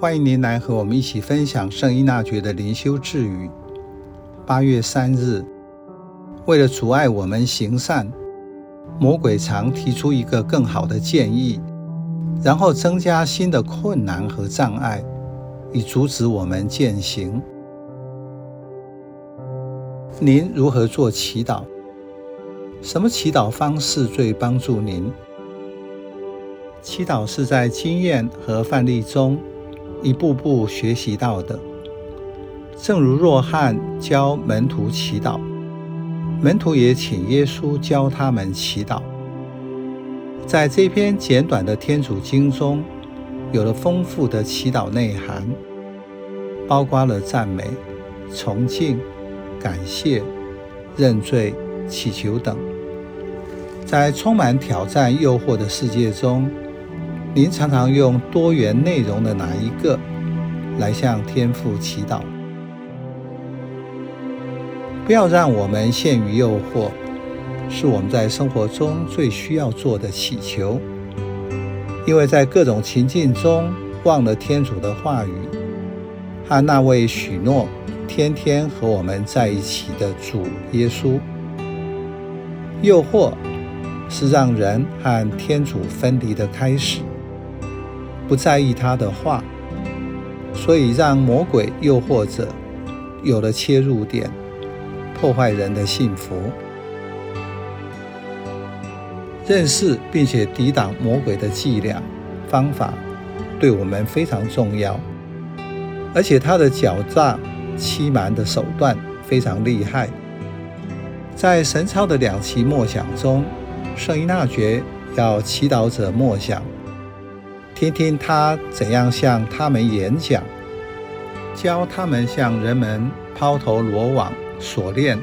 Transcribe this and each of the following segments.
欢迎您来和我们一起分享圣依纳爵的灵修智语。八月三日，为了阻碍我们行善，魔鬼常提出一个更好的建议，然后增加新的困难和障碍，以阻止我们践行。您如何做祈祷？什么祈祷方式最帮助您？祈祷是在经验和范例中一步步学习到的。正如若翰教门徒祈祷，门徒也请耶稣教他们祈祷。在这篇简短的天主经中，有了丰富的祈祷内涵，包括了赞美、崇敬。感谢、认罪、祈求等，在充满挑战、诱惑的世界中，您常常用多元内容的哪一个来向天父祈祷？不要让我们陷于诱惑，是我们在生活中最需要做的祈求，因为在各种情境中忘了天主的话语和那位许诺。天天和我们在一起的主耶稣，诱惑是让人和天主分离的开始，不在意他的话，所以让魔鬼诱惑者有了切入点，破坏人的幸福。认识并且抵挡魔鬼的伎俩方法，对我们非常重要，而且他的狡诈。欺瞒的手段非常厉害。在神操的两期默想中，圣依纳爵要祈祷者默想，听听他怎样向他们演讲，教他们向人们抛投罗网锁链，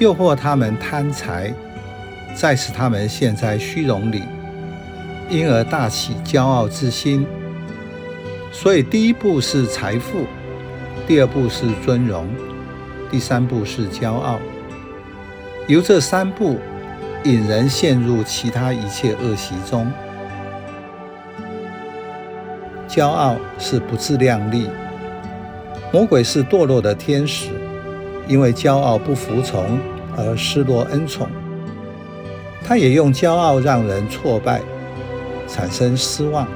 诱惑他们贪财，再使他们陷在虚荣里，因而大起骄傲之心。所以第一步是财富。第二步是尊荣，第三步是骄傲。由这三步引人陷入其他一切恶习中。骄傲是不自量力，魔鬼是堕落的天使，因为骄傲不服从而失落恩宠。他也用骄傲让人挫败，产生失望。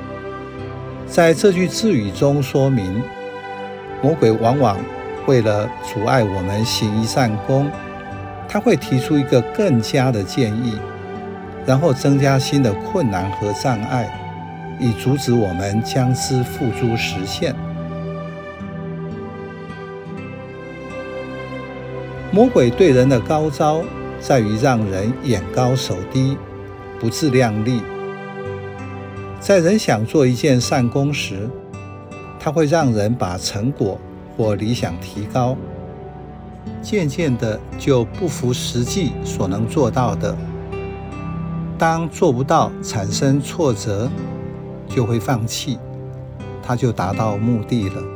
在这句字语中说明。魔鬼往往为了阻碍我们行一善功，他会提出一个更佳的建议，然后增加新的困难和障碍，以阻止我们将之付诸实现。魔鬼对人的高招在于让人眼高手低，不自量力。在人想做一件善功时，它会让人把成果或理想提高，渐渐的就不符实际所能做到的。当做不到产生挫折，就会放弃，他就达到目的了。